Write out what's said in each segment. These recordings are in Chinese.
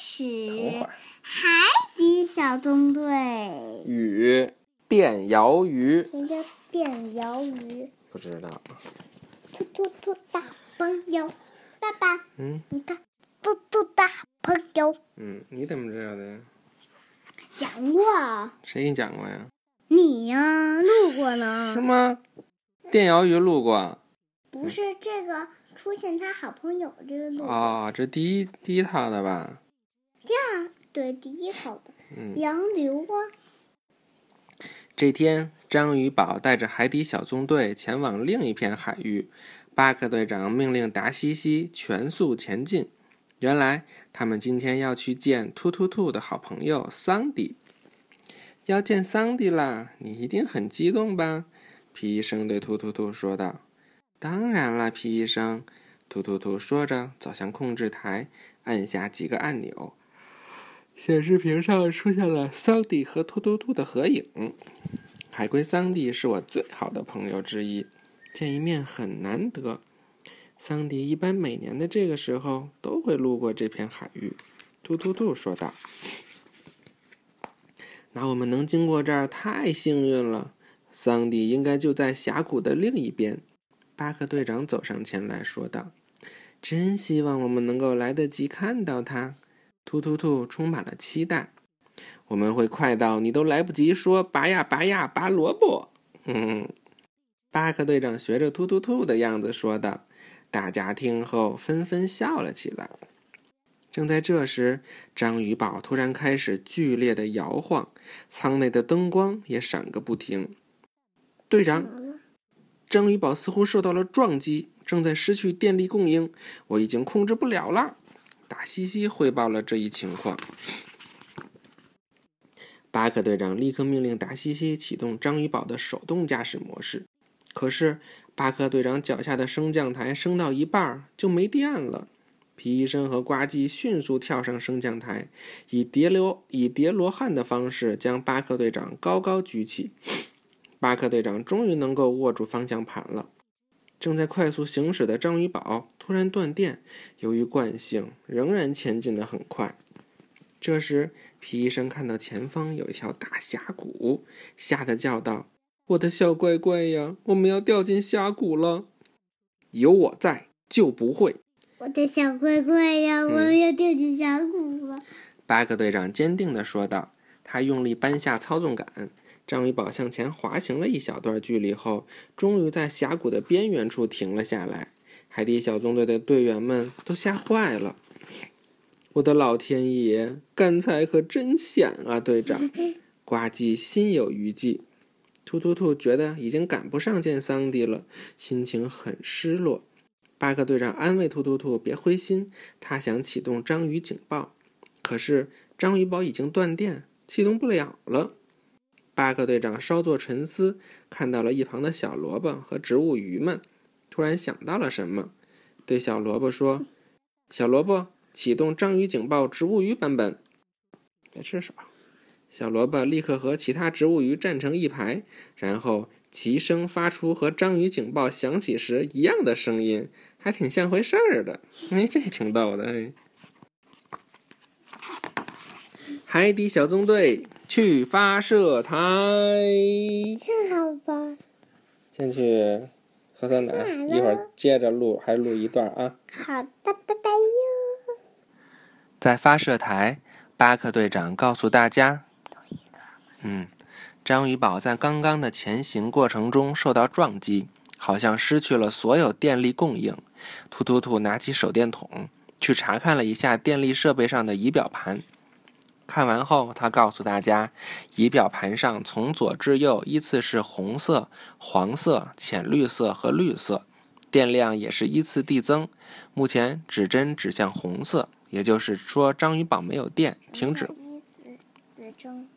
始等会儿，海底小纵队。雨变鳐鱼，什么叫变鳐鱼？不知道。兔兔兔大朋友，爸爸，嗯你看，兔兔大朋友嗯，你怎么知道的呀？讲过，谁给你讲过呀？你呀、录过呢是。吗？电鳐鱼路过。不是这个出现他好朋友这个录过，哦，这第一第一套的吧？第二对第一好的嗯。洋流啊，这天，章鱼宝带着海底小纵队前往另一片海域。巴克队长命令达西西全速前进。原来，他们今天要去见突突兔的好朋友桑迪。要见桑迪啦！你一定很激动吧？皮医生对突突兔说道。“当然啦，皮医生。”突突兔说着，走向控制台，按下几个按钮，显示屏上出现了桑迪和突突兔的合影。海龟桑迪是我最好的朋友之一，见一面很难得。桑迪一般每年的这个时候都会路过这片海域，突突兔说道。那我们能经过这儿太幸运了。桑迪应该就在峡谷的另一边。巴克队长走上前来说道：“真希望我们能够来得及看到他。”突突兔充满了期待。我们会快到你都来不及说“拔呀拔呀拔萝卜”。嗯，巴克队长学着突突兔的样子说道。大家听后纷纷笑了起来。正在这时，章鱼堡突然开始剧烈的摇晃，舱内的灯光也闪个不停。队长，章鱼堡似乎受到了撞击，正在失去电力供应，我已经控制不了了。达西西汇报了这一情况。巴克队长立刻命令达西西启动章鱼堡的手动驾驶模式。可是，巴克队长脚下的升降台升到一半就没电了。皮医生和呱唧迅速跳上升降台，以叠罗以叠罗汉的方式将巴克队长高高举起。巴克队长终于能够握住方向盘了。正在快速行驶的章鱼堡突然断电，由于惯性，仍然前进得很快。这时，皮医生看到前方有一条大峡谷，吓得叫道：“我的小乖乖呀，我们要掉进峡谷了！有我在，就不会。”我的小乖乖呀，我们要掉进峡谷了。巴克队长坚定地说道。他用力扳下操纵杆，章鱼堡向前滑行了一小段距离后，终于在峡谷的边缘处停了下来。海底小纵队的队员们都吓坏了。我的老天爷，刚才可真险啊，队长！呱唧心有余悸。突突兔觉得已经赶不上见桑迪了，心情很失落。巴克队长安慰突突兔别灰心，他想启动章鱼警报，可是章鱼堡已经断电，启动不了了。巴克队长稍作沉思，看到了一旁的小萝卜和植物鱼们，突然想到了什么，对小萝卜说：“小萝卜，启动章鱼警报植物鱼版本。”别吃少。小萝卜立刻和其他植物鱼站成一排，然后齐声发出和章鱼警报响起时一样的声音，还挺像回事儿的。哎，这挺逗的。哎，海底小纵队去发射台，正好吧。先去喝酸奶，一会儿接着录，还录一段啊。好的，拜拜哟。在发射台，巴克队长告诉大家：“嗯，章鱼堡在刚刚的前行过程中受到撞击，好像失去了所有电力供应。”突突突拿起手电筒去查看了一下电力设备上的仪表盘。看完后，他告诉大家，仪表盘上从左至右依次是红色、黄色、浅绿色和绿色，电量也是依次递增。目前指针指向红色，也就是说章鱼堡没有电，停止。依次增。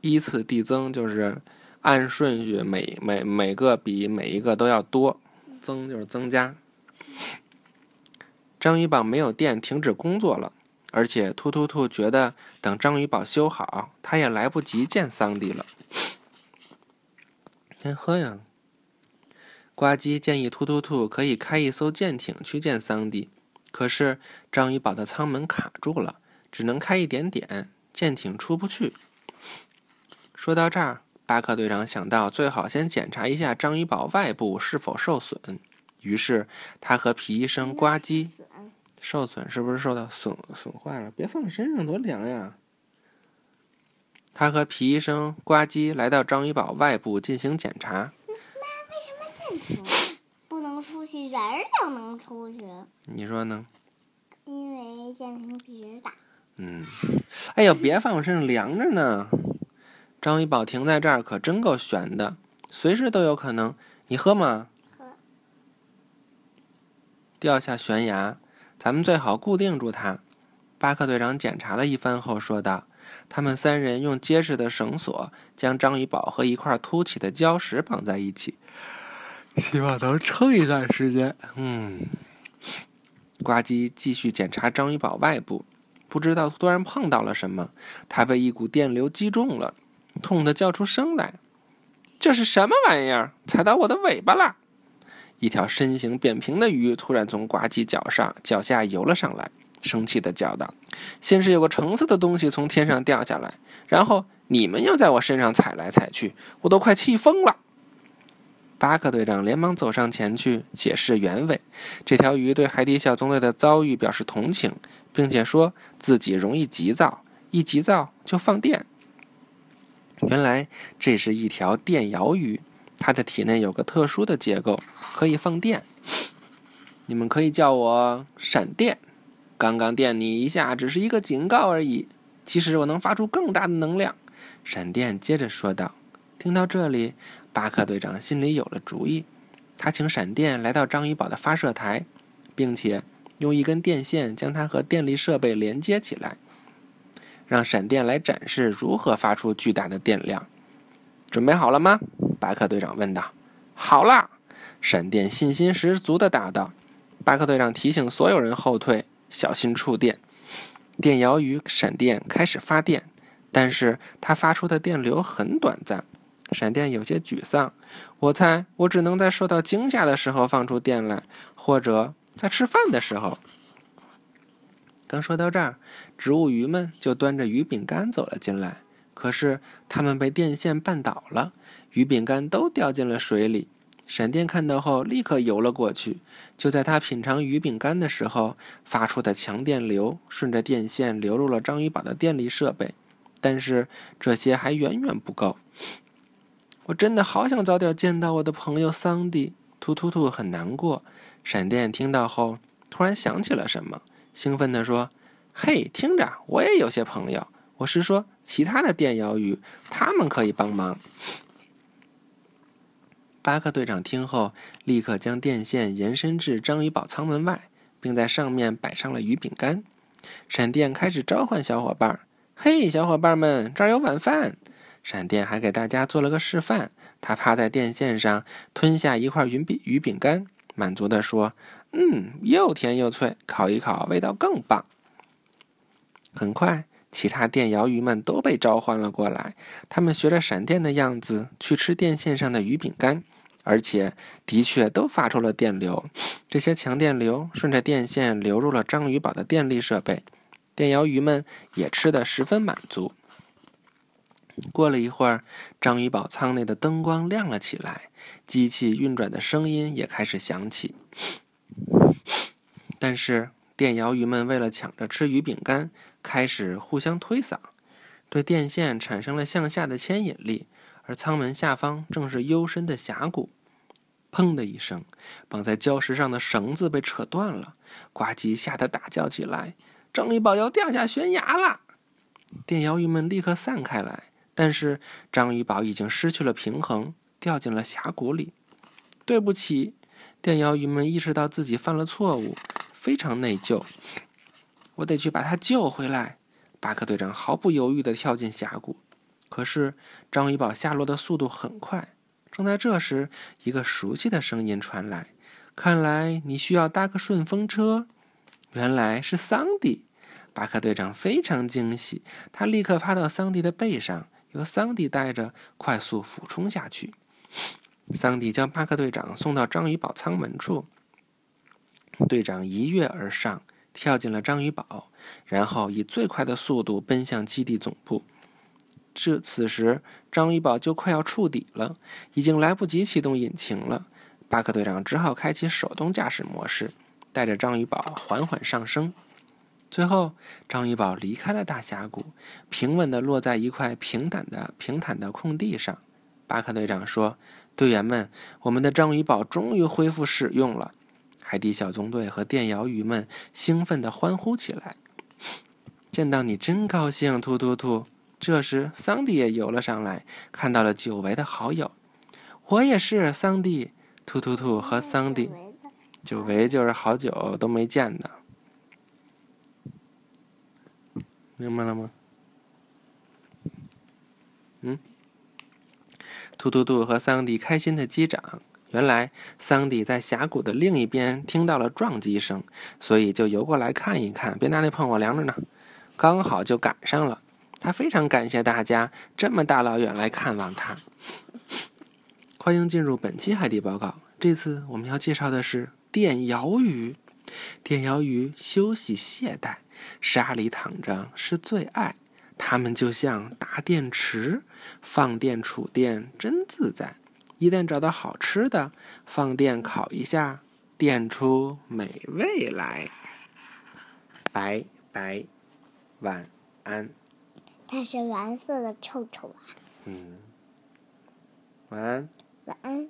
依次递增就是按顺序每每每个比每一个都要多，增就是增加。章鱼堡没有电，停止工作了。而且突突兔觉得，等章鱼堡修好，他也来不及见桑迪了。先喝呀！呱唧建议突突兔可以开一艘舰艇去见桑迪，可是章鱼堡的舱门卡住了，只能开一点点，舰艇出不去。说到这儿，巴克队长想到最好先检查一下章鱼堡外部是否受损，于是他和皮医生呱唧。受损是不是受到损损坏了？别放身上，多凉呀！他和皮医生呱唧来到章鱼堡外部进行检查。那为什么舰艇不能出去，人儿就能出去？你说呢？因为舰艇比人大。嗯，哎呦，别放我身上，凉着呢。章鱼堡停在这儿可真够悬的，随时都有可能。你喝吗？喝。掉下悬崖。咱们最好固定住它。巴克队长检查了一番后说道：“他们三人用结实的绳索将章鱼堡和一块凸起的礁石绑在一起，希望能撑一段时间。”嗯，呱唧继续检查章鱼堡外部，不知道突然碰到了什么，他被一股电流击中了，痛得叫出声来：“这是什么玩意儿？踩到我的尾巴了！”一条身形扁平的鱼突然从呱唧脚上脚下游了上来，生气地叫道：“先是有个橙色的东西从天上掉下来，然后你们又在我身上踩来踩去，我都快气疯了。”巴克队长连忙走上前去解释原委。这条鱼对海底小纵队的遭遇表示同情，并且说自己容易急躁，一急躁就放电。原来这是一条电鳐鱼。它的体内有个特殊的结构，可以放电。你们可以叫我闪电。刚刚电你一下只是一个警告而已，其实我能发出更大的能量。闪电接着说道。听到这里，巴克队长心里有了主意。他请闪电来到章鱼堡的发射台，并且用一根电线将它和电力设备连接起来，让闪电来展示如何发出巨大的电量。准备好了吗？巴克队长问道。“好了。”闪电信心十足地答道。巴克队长提醒所有人后退，小心触电。电鳐鱼闪电开始发电，但是它发出的电流很短暂。闪电有些沮丧。我猜我只能在受到惊吓的时候放出电来，或者在吃饭的时候。刚说到这儿，植物鱼们就端着鱼饼干走了进来。可是他们被电线绊倒了，鱼饼干都掉进了水里。闪电看到后，立刻游了过去。就在他品尝鱼饼干的时候，发出的强电流顺着电线流入了章鱼堡的电力设备。但是这些还远远不够。我真的好想早点见到我的朋友桑迪。突突突很难过。闪电听到后，突然想起了什么，兴奋地说：“嘿，听着，我也有些朋友。”我是说，其他的电鳐鱼，他们可以帮忙。巴克队长听后，立刻将电线延伸至章鱼堡舱门外，并在上面摆上了鱼饼干。闪电开始召唤小伙伴：“嘿，小伙伴们，这儿有晚饭！”闪电还给大家做了个示范，他趴在电线上吞下一块鱼饼鱼饼干，满足地说：“嗯，又甜又脆，烤一烤，味道更棒。”很快。其他电鳐鱼们都被召唤了过来，他们学着闪电的样子去吃电线上的鱼饼干，而且的确都发出了电流。这些强电流顺着电线流入了章鱼堡的电力设备，电鳐鱼们也吃得十分满足。过了一会儿，章鱼堡舱内的灯光亮了起来，机器运转的声音也开始响起。但是电鳐鱼们为了抢着吃鱼饼干。开始互相推搡，对电线产生了向下的牵引力，而舱门下方正是幽深的峡谷。砰的一声，绑在礁石上的绳子被扯断了，呱唧吓得大叫起来：“章鱼宝要掉下悬崖了！”电鳐鱼们立刻散开来，但是章鱼宝已经失去了平衡，掉进了峡谷里。对不起，电鳐鱼们意识到自己犯了错误，非常内疚。我得去把他救回来。巴克队长毫不犹豫地跳进峡谷。可是章鱼堡下落的速度很快。正在这时，一个熟悉的声音传来：“看来你需要搭个顺风车。”原来是桑迪。巴克队长非常惊喜，他立刻趴到桑迪的背上，由桑迪带着快速俯冲下去。桑迪将巴克队长送到章鱼堡舱门处。队长一跃而上。跳进了章鱼堡，然后以最快的速度奔向基地总部。这此时，章鱼堡就快要触底了，已经来不及启动引擎了。巴克队长只好开启手动驾驶模式，带着章鱼堡缓缓上升。最后，章鱼堡离开了大峡谷，平稳地落在一块平坦的平坦的空地上。巴克队长说：“队员们，我们的章鱼堡终于恢复使用了。”海底小纵队和电鳐鱼们兴奋地欢呼起来。见到你真高兴，突突突！这时，桑迪也游了上来，看到了久违的好友。我也是，桑迪。突突突和桑迪，久违就是好久都没见的。明白了吗？嗯，突突突和桑迪开心的击掌。原来桑迪在峡谷的另一边听到了撞击声，所以就游过来看一看。别拿那碰，我量着呢，刚好就赶上了。他非常感谢大家这么大老远来看望他。欢迎进入本期海底报告。这次我们要介绍的是电鳐鱼。电鳐鱼休息懈怠。沙里躺着是最爱，它们就像大电池，放电储电真自在。一旦找到好吃的，放电烤一下，电出美味来。拜拜，晚安。它是蓝色的臭臭啊。嗯，晚安。晚安。